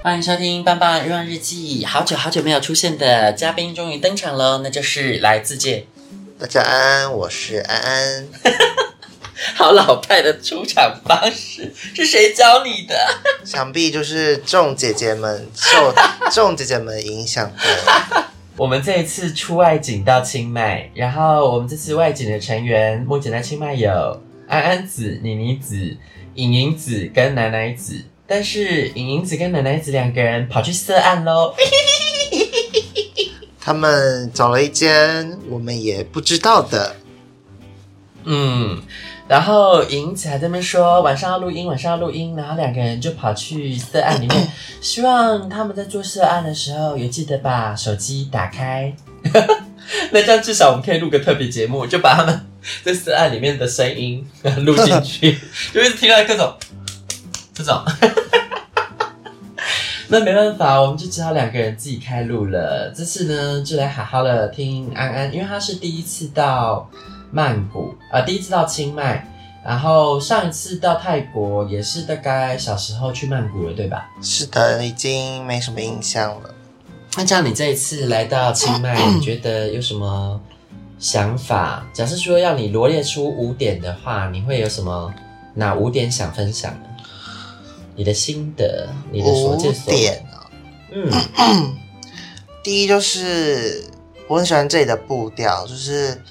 欢迎收听《棒棒欲望日记》，好久好久没有出现的嘉宾终于登场了，那就是来自介。大家安安，我是安安。好老派的出场方式，是谁教你的？想必就是众姐姐们受众姐姐们影响的。我们这一次出外景到清迈，然后我们这次外景的成员目前在清迈有安安子、妮妮子、颖颖子跟奶奶子。但是莹莹子跟奶奶子两个人跑去涉案喽，他们找了一间我们也不知道的，嗯，然后莹子还在那边说晚上要录音，晚上要录音，然后两个人就跑去色案里面，希望他们在做色案的时候也记得把手机打开，那这样至少我们可以录个特别节目，就把他们在色案里面的声音录进去，就会听到各种。这种，那没办法，我们就只好两个人自己开路了。这次呢，就来好好的听安安，因为他是第一次到曼谷啊、呃，第一次到清迈，然后上一次到泰国也是大概小时候去曼谷了，对吧？是的，已经没什么印象了。那这样，你这一次来到清迈，你觉得有什么想法？假设说要你罗列出五点的话，你会有什么哪五点想分享呢？你的心得，你的所见所点啊，嗯，第一就是我很喜欢这里的步调，就是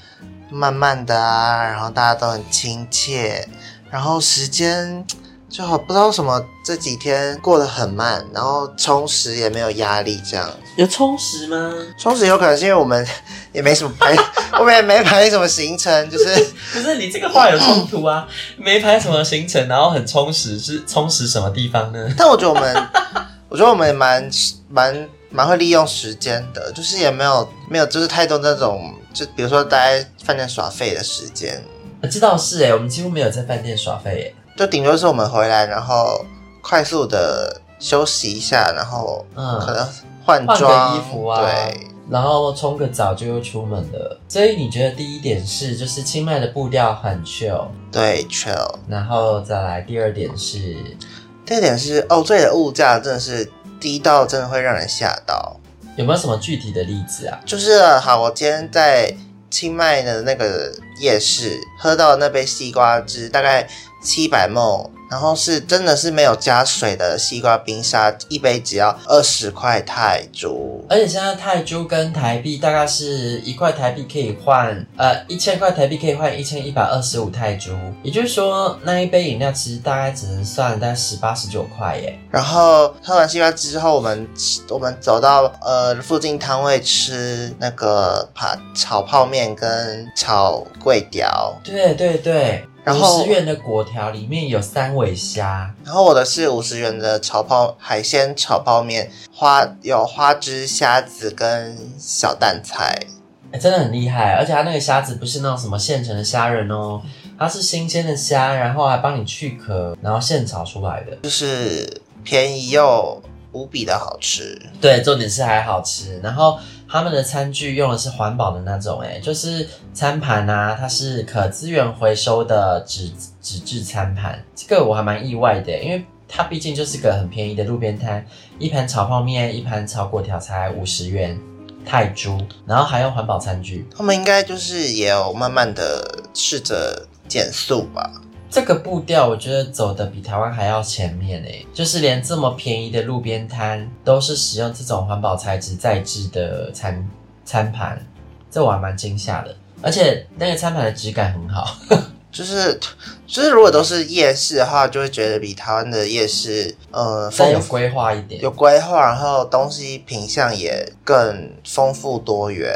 慢慢的啊，然后大家都很亲切，然后时间就好不知道什么这几天过得很慢，然后充实也没有压力，这样。有充实吗？充实有可能是因为我们 也没什么排，我们也没排什么行程，就是 不是你这个话有冲突啊？没排什么行程，然后很充实，是充实什么地方呢？但我觉得我们，我觉得我们也蛮蛮蛮会利用时间的，就是也没有没有就是太多那种，就比如说待在饭店耍废的时间。这倒是哎，我们几乎没有在饭店耍废哎，就顶多是我们回来然后快速的休息一下，然后嗯，可能。换个衣服啊，对，然后冲个澡就又出门了。所以你觉得第一点是，就是清迈的步调很 chill，对 chill。然后再来第二点是，第二点是哦，这里的物价真的是低到真的会让人吓到。有没有什么具体的例子啊？就是好，我今天在清迈的那个夜市喝到那杯西瓜汁，大概七百 ml。然后是真的是没有加水的西瓜冰沙，一杯只要二十块泰铢。而且现在泰铢跟台币大概是一块台币可以换，呃，一千块台币可以换一千一百二十五泰铢。也就是说，那一杯饮料其实大概只能算大概十八十九块耶。然后喝完西瓜汁之后，我们我们走到呃附近摊位吃那个帕炒泡面跟炒桂条。对对对。然后五十元的粿条里面有三尾虾，然后我的是五十元的炒泡海鲜炒泡面，花有花枝虾子跟小蛋菜，欸，真的很厉害。而且它那个虾子不是那种什么现成的虾仁哦，它是新鲜的虾，然后还帮你去壳，然后现炒出来的，就是便宜又无比的好吃。对，重点是还好吃，然后。他们的餐具用的是环保的那种，诶，就是餐盘啊，它是可资源回收的纸纸质餐盘，这个我还蛮意外的，因为它毕竟就是个很便宜的路边摊，一盘炒泡面，一盘炒粿条才五十元泰铢，然后还用环保餐具，他们应该就是也有慢慢的试着减速吧。这个步调我觉得走的比台湾还要前面诶，就是连这么便宜的路边摊都是使用这种环保材质再制的餐餐盘，这我还蛮惊吓的。而且那个餐盘的质感很好，就是就是如果都是夜市的话，就会觉得比台湾的夜市呃更有规划一点，有规划，然后东西品相也更丰富多元。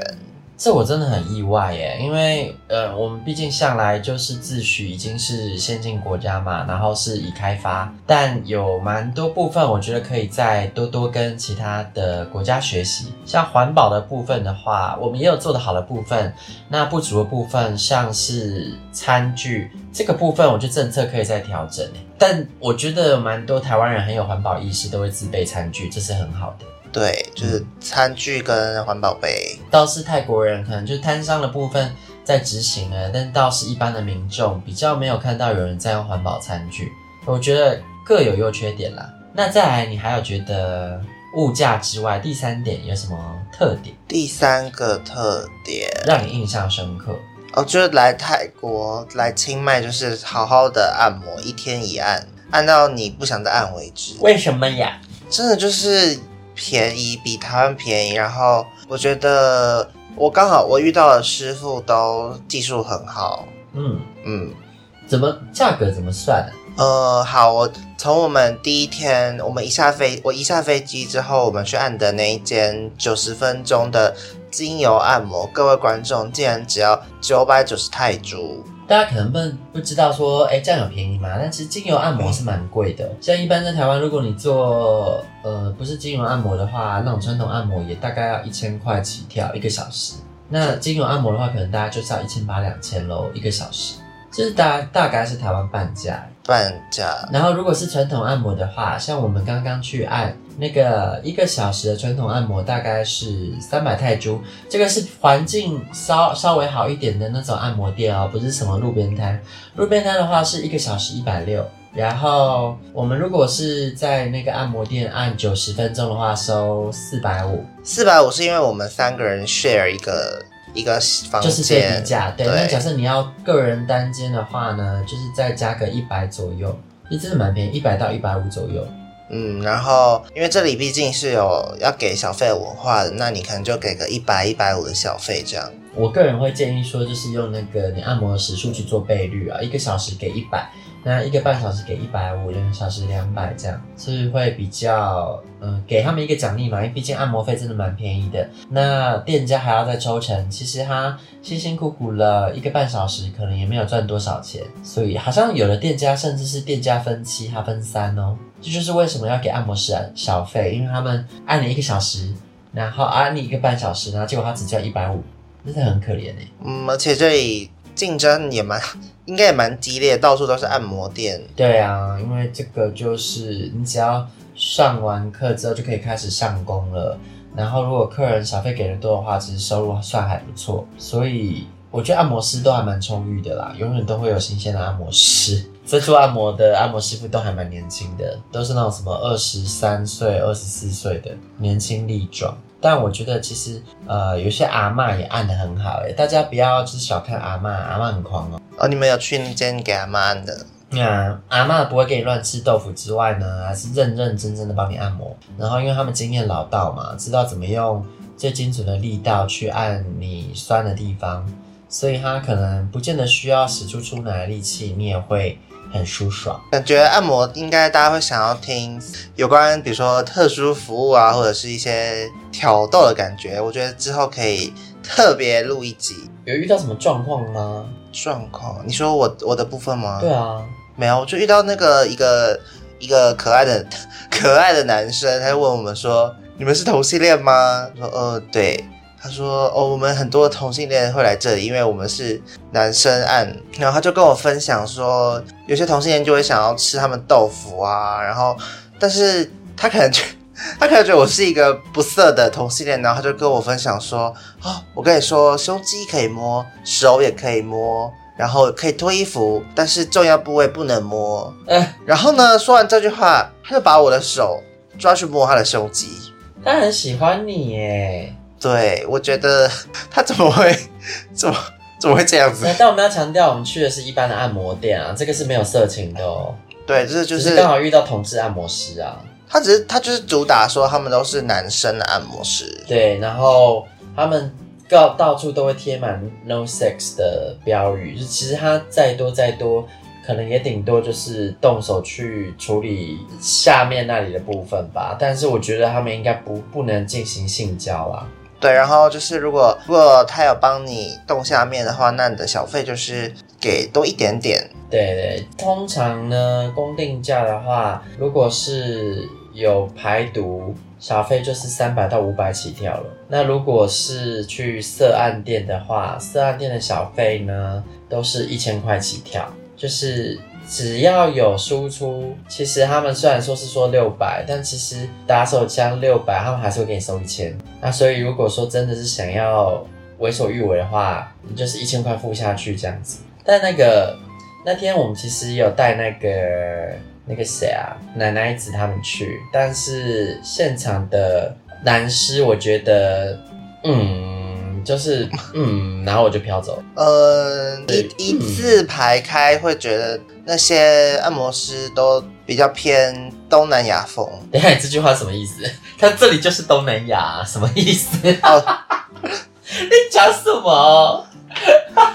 这我真的很意外耶，因为呃，我们毕竟向来就是自诩已经是先进国家嘛，然后是已开发，但有蛮多部分我觉得可以再多多跟其他的国家学习。像环保的部分的话，我们也有做得好的部分，那不足的部分像是餐具这个部分，我觉得政策可以再调整。但我觉得蛮多台湾人很有环保意识，都会自备餐具，这是很好的。对，就是餐具跟环保杯。倒是泰国人可能就是摊商的部分在执行了，但倒是一般的民众比较没有看到有人在用环保餐具。我觉得各有优缺点啦。那再来，你还有觉得物价之外，第三点有什么特点？第三个特点让你印象深刻哦，就是来泰国来清迈，就是好好的按摩，一天一按，按到你不想再按为止。为什么呀？真的就是。便宜，比台湾便宜，然后我觉得我刚好我遇到的师傅都技术很好，嗯嗯，怎么价格怎么算呢？呃，好，我从我们第一天我们一下飞我一下飞机之后，我们去按的那一间九十分钟的精油按摩，各位观众竟然只要九百九十泰铢。大家可能不不知道说，哎，这样有便宜吗？但其实精油按摩是蛮贵的。像一般在台湾，如果你做呃不是精油按摩的话，那种传统按摩也大概要一千块起跳一个小时。那精油按摩的话，可能大家就是要一千八两千喽一个小时，就是大大概是台湾半价。半价。然后如果是传统按摩的话，像我们刚刚去按。那个一个小时的传统按摩大概是三百泰铢，这个是环境稍稍微好一点的那种按摩店哦，不是什么路边摊。路边摊的话是一个小时一百六，然后我们如果是在那个按摩店按九十分钟的话，收四百五。四百五是因为我们三个人 share 一个一个房间，就是最低价。对，对那假设你要个人单间的话呢，就是再加个一百左右，也真的蛮便宜，一百到一百五左右。嗯，然后因为这里毕竟是有要给小费的文化的，那你可能就给个一百、一百五的小费这样。我个人会建议说，就是用那个你按摩的时数去做倍率啊，一个小时给一百，那一个半小时给一百五，两个小时两百，这样是会比较嗯给他们一个奖励嘛，因为毕竟按摩费真的蛮便宜的。那店家还要再抽成，其实他辛辛苦苦了一个半小时，可能也没有赚多少钱，所以好像有的店家甚至是店家分期，他分三哦。这就是为什么要给按摩师小费，因为他们按你一个小时，然后按你一个半小时，然后结果他只交一百五，真的很可怜哎。嗯，而且这里竞争也蛮，应该也蛮激烈，到处都是按摩店。对啊，因为这个就是你只要上完课之后就可以开始上工了，然后如果客人小费给的多的话，其实收入算还不错，所以我觉得按摩师都还蛮充裕的啦，永远都会有新鲜的按摩师。在做按摩的按摩师傅都还蛮年轻的，都是那种什么二十三岁、二十四岁的年轻力壮。但我觉得其实呃，有些阿嬷也按得很好诶，大家不要就是小看阿嬷，阿嬷很狂哦。哦，你们有去那间给阿嬷按的？嗯，阿嬷不会给你乱吃豆腐之外呢，还是认认真真的帮你按摩。然后因为他们经验老道嘛，知道怎么用最精准的力道去按你酸的地方，所以他可能不见得需要使出出奶的力气，你也会。很舒爽，感觉按摩应该大家会想要听有关，比如说特殊服务啊，或者是一些挑逗的感觉。我觉得之后可以特别录一集。有遇到什么状况吗？状况？你说我我的部分吗？对啊，没有，我就遇到那个一个一个可爱的 可爱的男生，他就问我们说：“你们是同性恋吗？”说：“呃，对。”他说：“哦，我们很多同性恋会来这里，因为我们是男生按。”然后他就跟我分享说，有些同性恋就会想要吃他们豆腐啊，然后，但是他可能觉，他可能觉得我是一个不色的同性恋，然后他就跟我分享说：“哦，我跟你说，胸肌可以摸，手也可以摸，然后可以脱衣服，但是重要部位不能摸。”哎，然后呢，说完这句话，他就把我的手抓去摸他的胸肌。他很喜欢你耶。对，我觉得他怎么会，怎么怎么会这样子？但我们要强调，我们去的是一般的按摩店啊，这个是没有色情的哦。对，就是就是刚好遇到同志按摩师啊。他只是他就是主打说他们都是男生的按摩师。对，然后他们到到处都会贴满 “no sex” 的标语，就其实他再多再多，可能也顶多就是动手去处理下面那里的部分吧。但是我觉得他们应该不不能进行性交啦。对，然后就是如果如果他有帮你动下面的话，那你的小费就是给多一点点。对对，通常呢，公定价的话，如果是有排毒，小费就是三百到五百起跳了。那如果是去色案店的话，色案店的小费呢，都是一千块起跳，就是。只要有输出，其实他们虽然说是说六百，但其实打手枪六百，他们还是会给你收一千。那所以如果说真的是想要为所欲为的话，你就是一千块付下去这样子。但那个那天我们其实有带那个那个谁啊，奶奶子他们去，但是现场的男师我觉得，嗯，就是嗯，然后我就飘走。呃，一一字排开会觉得。那些按摩师都比较偏东南亚风。等一下，你这句话什么意思？他这里就是东南亚，什么意思？哦、你讲什么？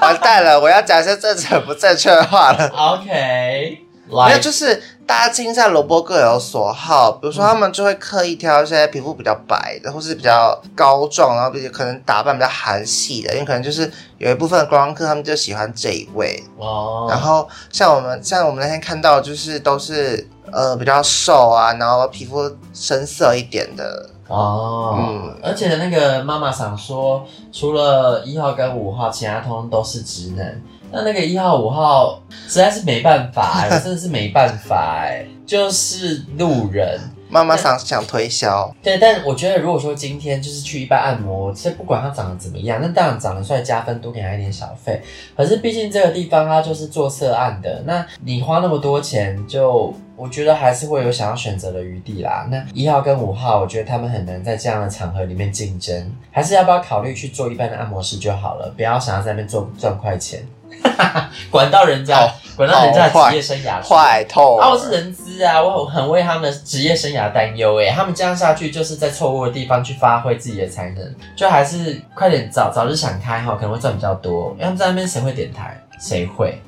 完蛋了，我要讲一些正确不正确的话了。OK。没有，就是大家青菜萝卜各有所好。比如说，他们就会刻意挑一些皮肤比较白的，或是比较高壮，然后比可能打扮比较韩系的，因为可能就是有一部分观光客他们就喜欢这一位。哦。然后像我们像我们那天看到，就是都是呃比较瘦啊，然后皮肤深色一点的。哦。嗯。而且那个妈妈想说，除了一号跟五号，其他通通都是直男。那那个一号五号实在是没办法哎、欸，我真的是没办法哎、欸，就是路人。妈妈想想推销，对，但我觉得如果说今天就是去一般按摩，其实不管他长得怎么样，那当然长得帅加分，多给他一点小费。可是毕竟这个地方它就是做涉案的，那你花那么多钱，就我觉得还是会有想要选择的余地啦。那一号跟五号，我觉得他们很难在这样的场合里面竞争，还是要不要考虑去做一般的按摩师就好了，不要想要在那边做赚快钱。管到人家，管到人家的职业生涯，坏透了。啊，我是人资啊，我很为他们的职业生涯担忧诶。他们这样下去，就是在错误的地方去发挥自己的才能，就还是快点早早日想开哈，可能会赚比较多。要不在那边谁会点台？谁会？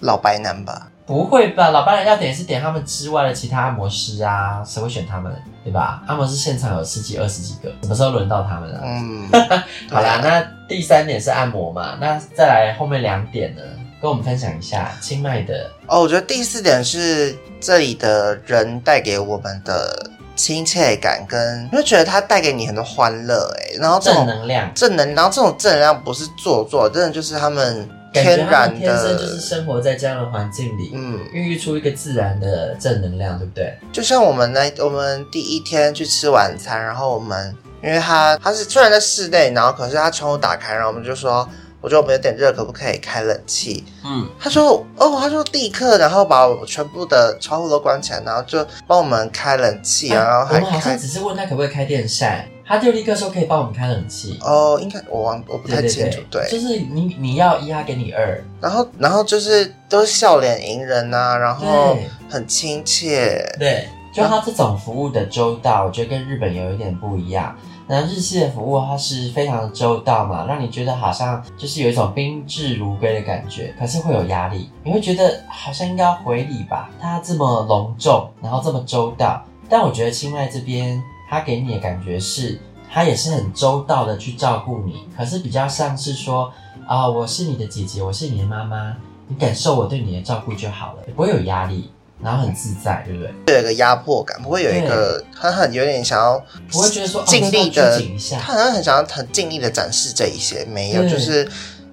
老白男吧。不会吧，老白人要点是点他们之外的其他按摩师啊，谁会选他们，对吧？按摩师现场有十几、二十几个，什么时候轮到他们啊？嗯，好啦，那第三点是按摩嘛，那再来后面两点呢，跟我们分享一下清迈的。哦，我觉得第四点是这里的人带给我们的亲切感，跟因为觉得他带给你很多欢乐，哎，然后正能量，正能，然后这种正能量不是做作，真的就是他们。天然的，天生就是生活在这样的环境里，嗯，孕育出一个自然的正能量，对不对？就像我们那，我们第一天去吃晚餐，然后我们，因为他他是虽然在室内，然后可是他窗户打开，然后我们就说，我觉得我们有点热，可不可以开冷气？嗯，他说，哦，他说立刻，然后把我们全部的窗户都关起来，然后就帮我们开冷气，啊，然后还开，我们好像只是问他可不可以开电扇。他就立刻说可以帮我们开冷气。哦，应该我忘我不太清楚，对，就是你你要一，他给你二，然后然后就是都是笑脸迎人呐、啊，然后很亲切，对，就他这种服务的周到，我觉得跟日本有一点不一样。那日系的服务它是非常的周到嘛，让你觉得好像就是有一种宾至如归的感觉，可是会有压力，你会觉得好像应该要回礼吧，他这么隆重，然后这么周到，但我觉得清迈这边。他给你的感觉是，他也是很周到的去照顾你，可是比较像是说，啊、哦，我是你的姐姐，我是你的妈妈，你感受我对你的照顾就好了，不会有压力，然后很自在，对不对？会有一个压迫感，不会有一个他很有点想要，不会觉得说尽力的，哦、他好像很想要很尽力的展示这一些，没有，就是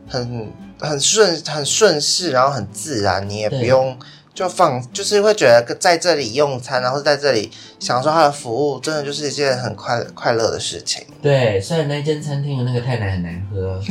很很顺很顺势，然后很自然，你也不用。就放，就是会觉得在这里用餐，然后在这里享受他的服务，真的就是一件很快快乐的事情。对，虽然那间餐厅的那个太奶很难喝。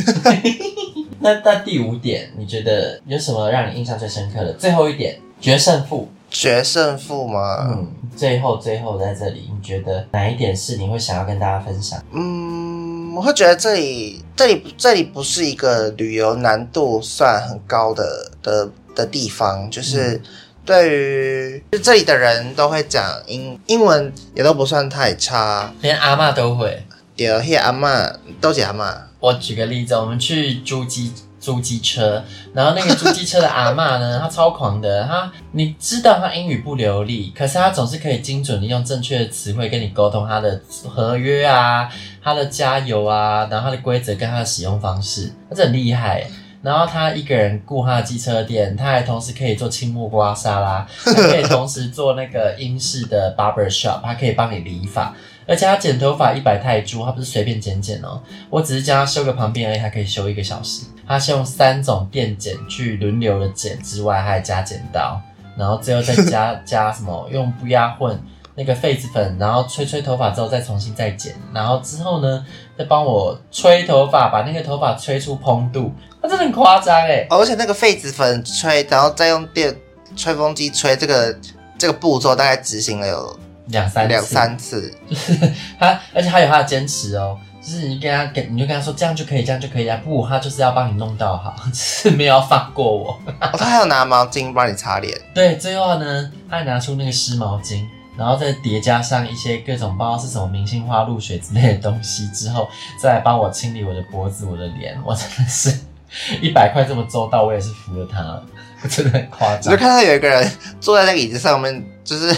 那那第五点，你觉得有什么让你印象最深刻的？最后一点，决胜负。决胜负吗？嗯，最后最后在这里，你觉得哪一点是你会想要跟大家分享？嗯，我会觉得这里这里这里不是一个旅游难度算很高的的。的地方就是对于就这里的人都会讲英英文，也都不算太差，连阿嬷都会。对，阿嬷都是阿嬷。我举个例子，我们去租机租机车，然后那个租机车的阿嬷呢，她超狂的，她你知道她英语不流利，可是她总是可以精准的用正确的词汇跟你沟通她的合约啊，她的加油啊，然后她的规则跟她的使用方式，她真的很厉害。然后他一个人顾他的机车店，他还同时可以做青木瓜沙拉，还可以同时做那个英式的 barber shop，他可以帮你理发，而且他剪头发一百泰铢，他不是随便剪剪哦，我只是叫他修个旁边而已，他可以修一个小时。他是用三种电剪去轮流的剪之外，还加剪刀，然后最后再加 加什么用不压混那个痱子粉，然后吹吹头发之后再重新再剪，然后之后呢再帮我吹头发，把那个头发吹出蓬度。他真的很夸张哎，而且那个痱子粉吹，然后再用电吹风机吹，这个这个步骤大概执行了有两三两三次。就是 他，而且他有他的坚持哦，就是你跟他跟，你就跟他说这样就可以，这样就可以啊，不，他就是要帮你弄到好，就是没有放过我。哦，他还有拿毛巾帮你擦脸。对，最后呢，他还拿出那个湿毛巾，然后再叠加上一些各种不知道是什么明星花露水之类的东西之后，再来帮我清理我的脖子、我的脸，我真的是。一百块这么周到，我也是服了他了，真的很夸张。就看到有一个人坐在那个椅子上面，就是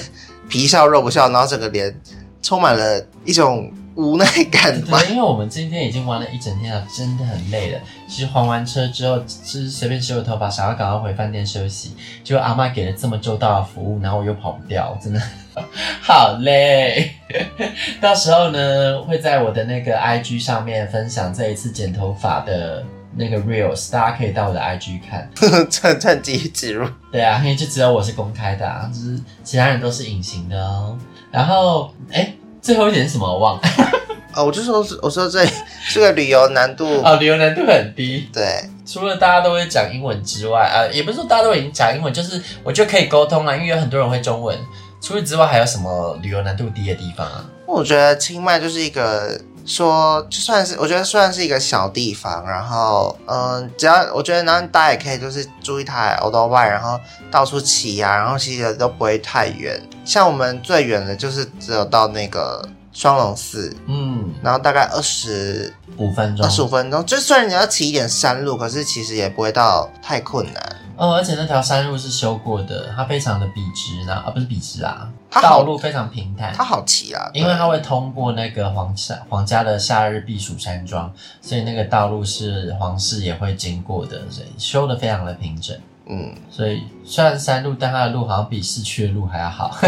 皮笑肉不笑，然后整个脸充满了一种无奈感吧。对，因为我们今天已经玩了一整天了，真的很累了。其实还完车之后，就是随便修个头发，想要赶快回饭店休息，结果阿妈给了这么周到的服务，然后我又跑不掉，真的 好嘞。到时候呢，会在我的那个 IG 上面分享这一次剪头发的。那个 reels，大家可以到我的 IG 看，趁趁机植入。对啊，因为就只有我是公开的，啊，就是其他人都是隐形的哦。然后，哎、欸，最后一点是什么？我忘了。哦，我就说，我说这这个旅游难度哦，旅游难度很低。对，除了大家都会讲英文之外，啊，也不是说大家都已经讲英文，就是我就可以沟通了，因为有很多人会中文。除此之外，还有什么旅游难度低的地方啊？我觉得清迈就是一个。说就算是我觉得算是一个小地方，然后嗯，只要我觉得，然后大家也可以就是租一台欧兜拜，然后到处骑啊，然后其实都不会太远。像我们最远的就是只有到那个双龙寺，嗯，然后大概二十五分钟，二十五分钟。就虽然你要骑一点山路，可是其实也不会到太困难。哦，而且那条山路是修过的，它非常的笔直呢，啊不是笔直啊，道路非常平坦，它好骑啊，因为它会通过那个皇夏皇家的夏日避暑山庄，所以那个道路是皇室也会经过的，所以修的非常的平整，嗯，所以虽然山路，但它的路好像比市区的路还要好。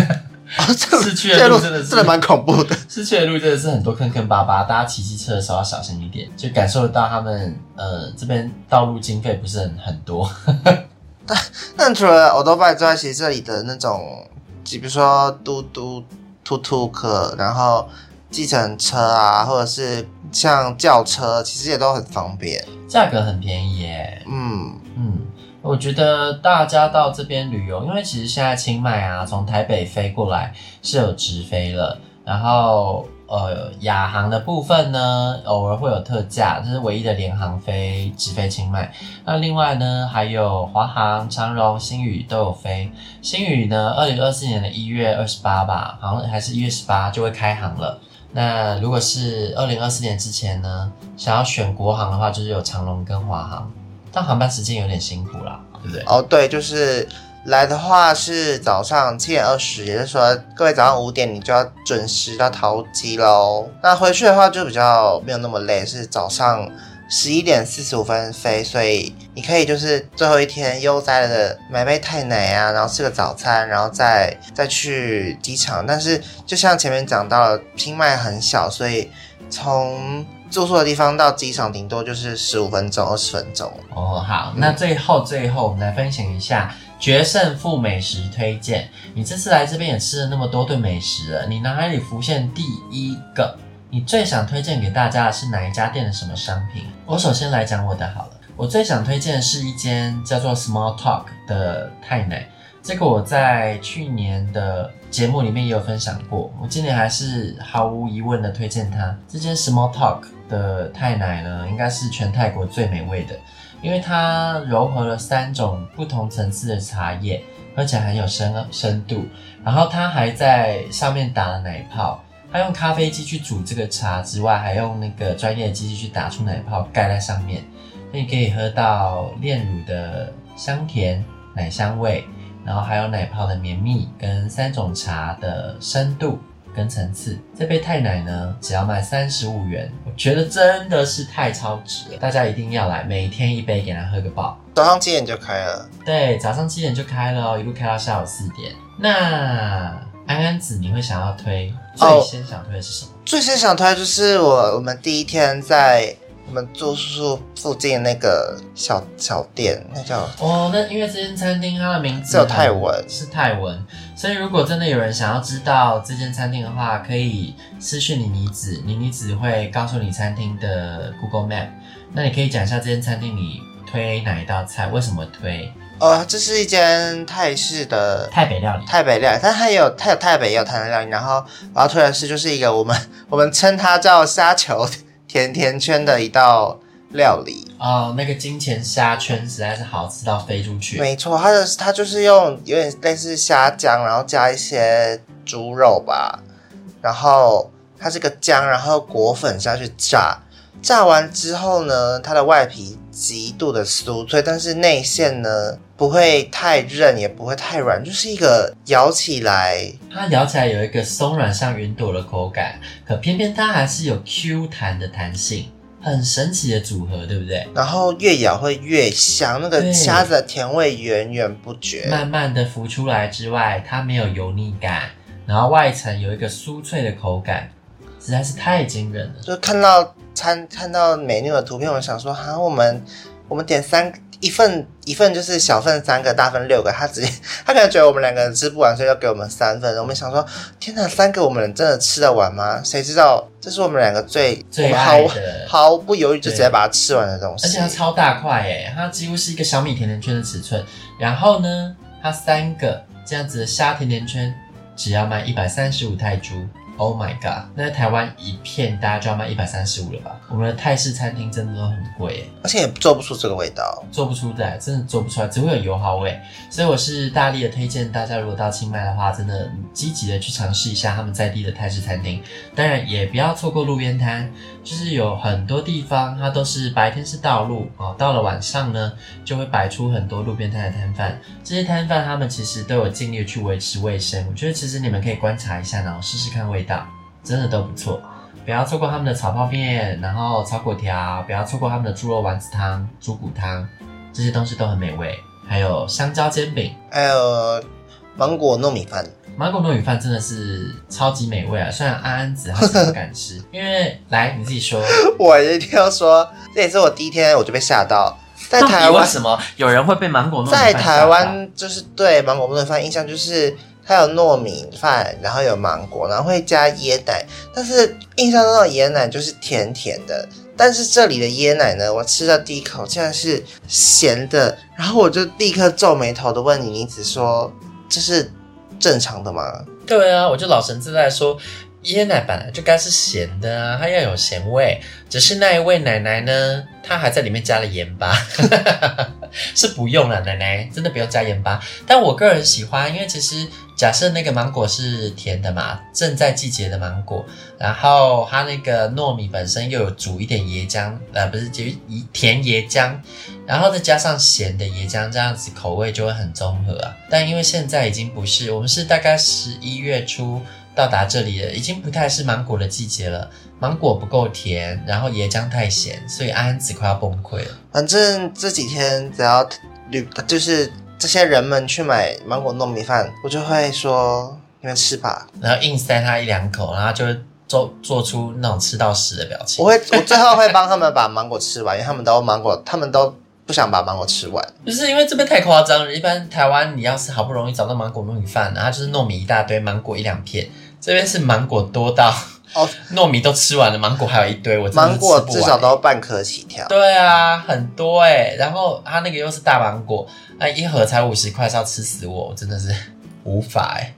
哦、市区的路真的是真的蛮恐怖的，市区的路真的是很多坑坑巴巴，大家骑机车的时候要小心一点，就感受得到他们呃这边道路经费不是很很多。但但除了欧兜拜之外，其实这里的那种，比如说嘟嘟、突突客，然后计程车啊，或者是像轿车，其实也都很方便，价格很便宜耶。嗯嗯，我觉得大家到这边旅游，因为其实现在清迈啊，从台北飞过来是有直飞了，然后。呃，亚航的部分呢，偶尔会有特价，这是唯一的联航飞直飞清迈。那另外呢，还有华航、长荣、新宇都有飞。新宇呢，二零二四年的一月二十八吧，好像还是一月十八就会开航了。那如果是二零二四年之前呢，想要选国航的话，就是有长荣跟华航，但航班时间有点辛苦啦，对不对？哦，对，就是。来的话是早上七点二十，也就是说各位早上五点你就要准时到桃机喽。那回去的话就比较没有那么累，是早上十一点四十五分飞，所以你可以就是最后一天悠哉的买杯泰奶啊，然后吃个早餐，然后再再去机场。但是就像前面讲到了，清迈很小，所以从住宿的地方到机场顶多就是十五分钟、二十分钟。哦，好，那最后最后我们来分享一下。决胜负美食推荐，你这次来这边也吃了那么多顿美食了，你脑海里浮现第一个，你最想推荐给大家的是哪一家店的什么商品？我首先来讲我的好了，我最想推荐的是一间叫做 Small Talk 的泰奶，这个我在去年的节目里面也有分享过，我今年还是毫无疑问的推荐它。这间 Small Talk 的泰奶呢，应该是全泰国最美味的。因为它融合了三种不同层次的茶叶，而且很有深深度。然后它还在上面打了奶泡，它用咖啡机去煮这个茶之外，还用那个专业的机器去打出奶泡盖在上面，所以可以喝到炼乳的香甜奶香味，然后还有奶泡的绵密跟三种茶的深度跟层次。这杯泰奶呢，只要卖三十五元，我觉得真的是太超值了，大家一定要来，每天一杯给他喝个饱。早上七点就开了，对，早上七点就开了哦，一路开到下午四点。那安安子，你会想要推最先想推的是什么？Oh, 最先想推的就是我我们第一天在我们住宿附近那个小小店，那叫哦，那因为这间餐厅它的名字是有泰文，是泰文，所以如果真的有人想要知道这间餐厅的话，可以私讯妮妮子，妮妮子会告诉你餐厅的 Google Map。那你可以讲一下这间餐厅你推哪一道菜，为什么推？呃，这是一间泰式的泰北料理，泰北料理，但它也有它有泰北也有台南料理。然后我要推的是，就是一个我们我们称它叫虾球甜甜圈的一道料理。哦，那个金钱虾圈实在是好吃到飞出去。没错，它的它就是用有点类似虾酱，然后加一些猪肉吧，然后它这个姜，然后裹粉下去炸。炸完之后呢，它的外皮极度的酥脆，但是内馅呢不会太韧，也不会太软，就是一个咬起来，它咬起来有一个松软像云朵的口感，可偏偏它还是有 Q 弹的弹性，很神奇的组合，对不对？然后越咬会越香，那个虾子的甜味源源不绝，慢慢的浮出来之外，它没有油腻感，然后外层有一个酥脆的口感，实在是太惊人了，就看到。餐看到美妞的图片，我想说，哈，我们我们点三一份一份就是小份三个，大份六个。他直接 他可能觉得我们两个人吃不完，所以要给我们三份。我们想说，天哪，三个我们真的吃得完吗？谁知道这是我们两个最最爱的，毫不犹豫就直接把它吃完的东西。而且它超大块诶，它几乎是一个小米甜甜圈的尺寸。然后呢，它三个这样子的虾甜甜圈只要卖一百三十五泰铢。Oh my god！那在台湾一片大家就要卖一百三十五了吧？我们的泰式餐厅真的都很贵，而且也做不出这个味道，做不出来，真的做不出来，只会有油耗味。所以我是大力的推荐大家，如果到清迈的话，真的积极的去尝试一下他们在地的泰式餐厅。当然也不要错过路边摊，就是有很多地方它都是白天是道路啊，到了晚上呢就会摆出很多路边摊的摊贩。这些摊贩他们其实都有尽力去维持卫生。我觉得其实你们可以观察一下，然后试试看味道。真的都不错，不要错过他们的炒泡面，然后炒粿条，不要错过他们的猪肉丸子汤、猪骨汤，这些东西都很美味。还有香蕉煎饼，还有芒果糯米饭。芒果糯米饭真的是超级美味啊！虽然安安子他是不敢吃，因为来你自己说，我一定要说，这也是我第一天我就被吓到，在台湾为什么有人会被芒果糯米饭？在台湾就是对芒果糯米饭印象就是。它有糯米饭，然后有芒果，然后会加椰奶。但是印象中的椰奶就是甜甜的，但是这里的椰奶呢，我吃到第一口竟然是咸的，然后我就立刻皱眉头的问你，你子说：“这是正常的吗？”对啊，我就老神自在说，椰奶本来就该是咸的啊，它要有咸味。只是那一位奶奶呢，她还在里面加了盐巴，是不用了，奶奶真的不用加盐巴。但我个人喜欢，因为其实。假设那个芒果是甜的嘛，正在季节的芒果，然后它那个糯米本身又有煮一点椰浆，呃，不是，就一甜椰浆，然后再加上咸的椰浆，这样子口味就会很综合啊。但因为现在已经不是，我们是大概十一月初到达这里了，已经不太是芒果的季节了，芒果不够甜，然后椰浆太咸，所以安安子快要崩溃了。反正这几天只要旅就是。这些人们去买芒果糯米饭，我就会说：“你们吃吧。”然后硬塞他一两口，然后就会做做出那种吃到屎的表情。我会，我最后会帮他们把芒果吃完，因为他们都芒果，他们都不想把芒果吃完。不是因为这边太夸张了。一般台湾你要是好不容易找到芒果糯米饭，然后就是糯米一大堆，芒果一两片。这边是芒果多到哦，糯米都吃完了，芒果还有一堆。我芒果至少都要半颗起跳。对啊，很多哎。然后它那个又是大芒果。那一盒才五十块，是要吃死我，我真的是无法哎。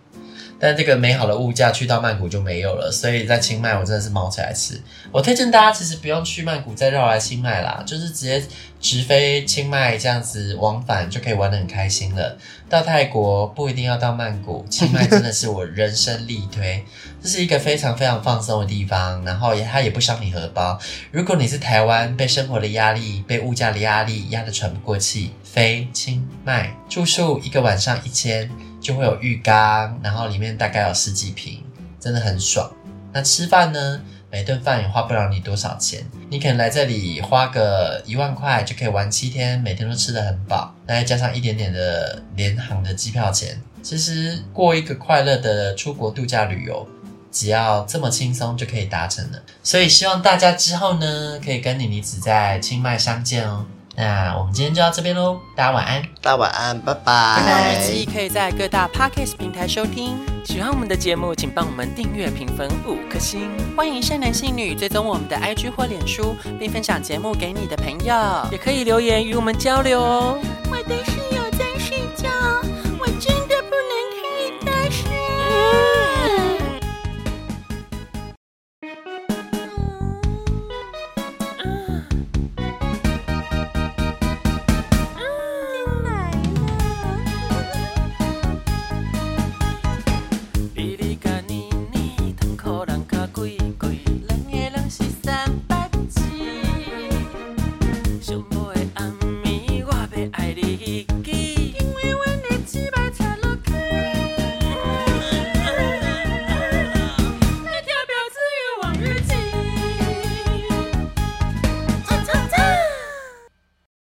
但这个美好的物价去到曼谷就没有了，所以在清迈我真的是猫起来吃。我推荐大家其实不用去曼谷再绕来清迈啦，就是直接直飞清迈这样子往返就可以玩得很开心了。到泰国不一定要到曼谷，清迈真的是我人生力推，这是一个非常非常放松的地方，然后也它也不伤你荷包。如果你是台湾被生活的压力、被物价的压力压得喘不过气，飞清迈住宿一个晚上一千，就会有浴缸，然后里面大概有十几平，真的很爽。那吃饭呢？每顿饭也花不了你多少钱，你可能来这里花个一万块就可以玩七天，每天都吃得很饱，那再加上一点点的联航的机票钱，其实过一个快乐的出国度假旅游，只要这么轻松就可以达成了。所以希望大家之后呢，可以跟妮妮子在清迈相见哦。那我们今天就到这边喽，大家晚安，大家晚安，拜拜。拜拜。日记可以在各大 Podcast 平台收听。喜欢我们的节目，请帮我们订阅、评分五颗星。欢迎善男信女追踪我们的 IG 或脸书，并分享节目给你的朋友，也可以留言与我们交流哦。我的